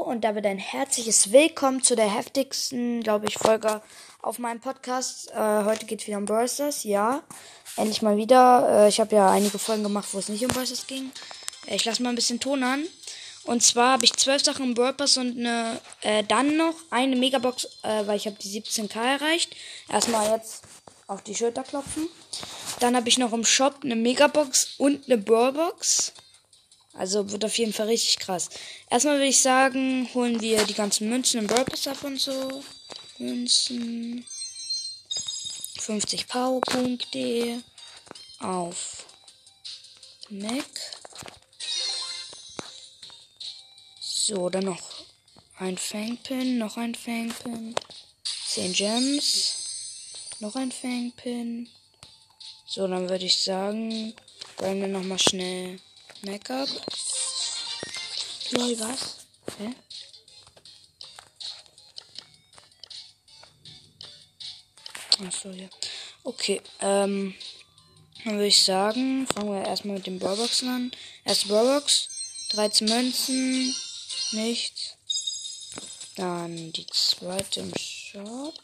und damit ein herzliches Willkommen zu der heftigsten, glaube ich, Folge auf meinem Podcast. Äh, heute geht es wieder um Brawl ja. Endlich mal wieder. Äh, ich habe ja einige Folgen gemacht, wo es nicht um Brawl ging. Äh, ich lasse mal ein bisschen Ton an. Und zwar habe ich zwölf Sachen im Brawl und eine, äh, dann noch eine Megabox, äh, weil ich habe die 17k erreicht. Erstmal jetzt auf die Schulter klopfen. Dann habe ich noch im Shop eine Megabox und eine Brawlbox. Also wird auf jeden Fall richtig krass. Erstmal würde ich sagen, holen wir die ganzen Münzen im Pass ab und so. Münzen. 50 Powerpunkte auf Mac. So, dann noch ein Fangpin, noch ein Fangpin. 10 Gems. Noch ein Fangpin. So, dann würde ich sagen, wollen wir nochmal schnell Make-up. Lol, was? Hä? Achso, ja. Okay, ähm, dann würde ich sagen, fangen wir erstmal mit den Brawlboxen an. Erste Brawlbox, 13 Münzen, nichts. Dann die zweite im Shop.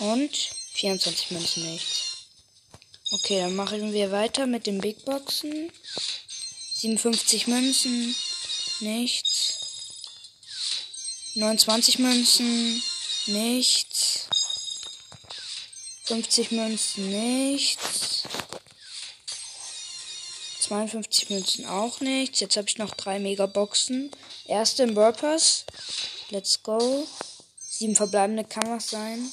Und 24 Münzen nichts. Okay, dann machen wir weiter mit den Big Boxen. 57 Münzen, nichts. 29 Münzen, nichts. 50 Münzen, nichts. 52 Münzen auch nichts. Jetzt habe ich noch drei Megaboxen. Erste im Burpers. Let's go. Sieben verbleibende kann was sein.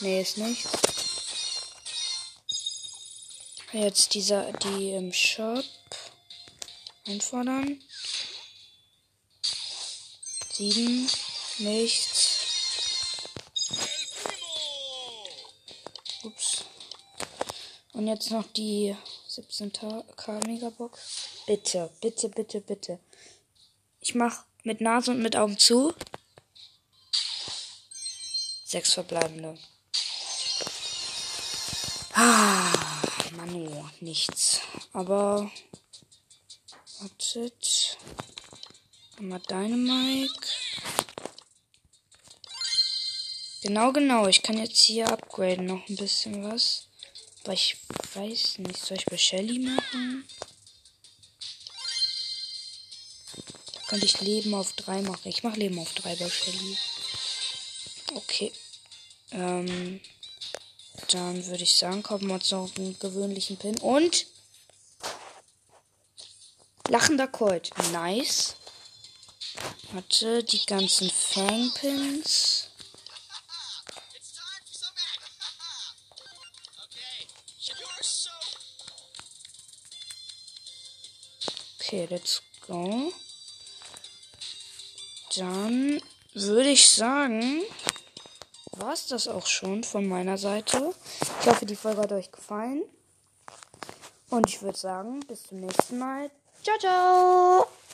Nee, ist nichts. Jetzt dieser, die im Shop einfordern. Sieben, nichts. Ups. Und jetzt noch die 17k Megabox. Bitte, bitte, bitte, bitte. Ich mach mit Nase und mit Augen zu. Sechs verbleibende. Ah, nichts. Aber wartet. Mal Dynamike. Genau, genau. Ich kann jetzt hier upgraden noch ein bisschen was. Aber ich weiß nicht. Soll ich bei Shelly machen? Da könnte ich Leben auf 3 machen. Ich mache Leben auf 3 bei Shelly. Okay. Ähm. Dann würde ich sagen, kaufen wir noch einen gewöhnlichen Pin. Und. Lachender Colt. Nice. Warte, die ganzen Fangpins. Okay, let's go. Dann würde ich sagen, war es das auch schon von meiner Seite. Ich hoffe, die Folge hat euch gefallen. Und ich würde sagen, bis zum nächsten Mal. Ciao, ciao!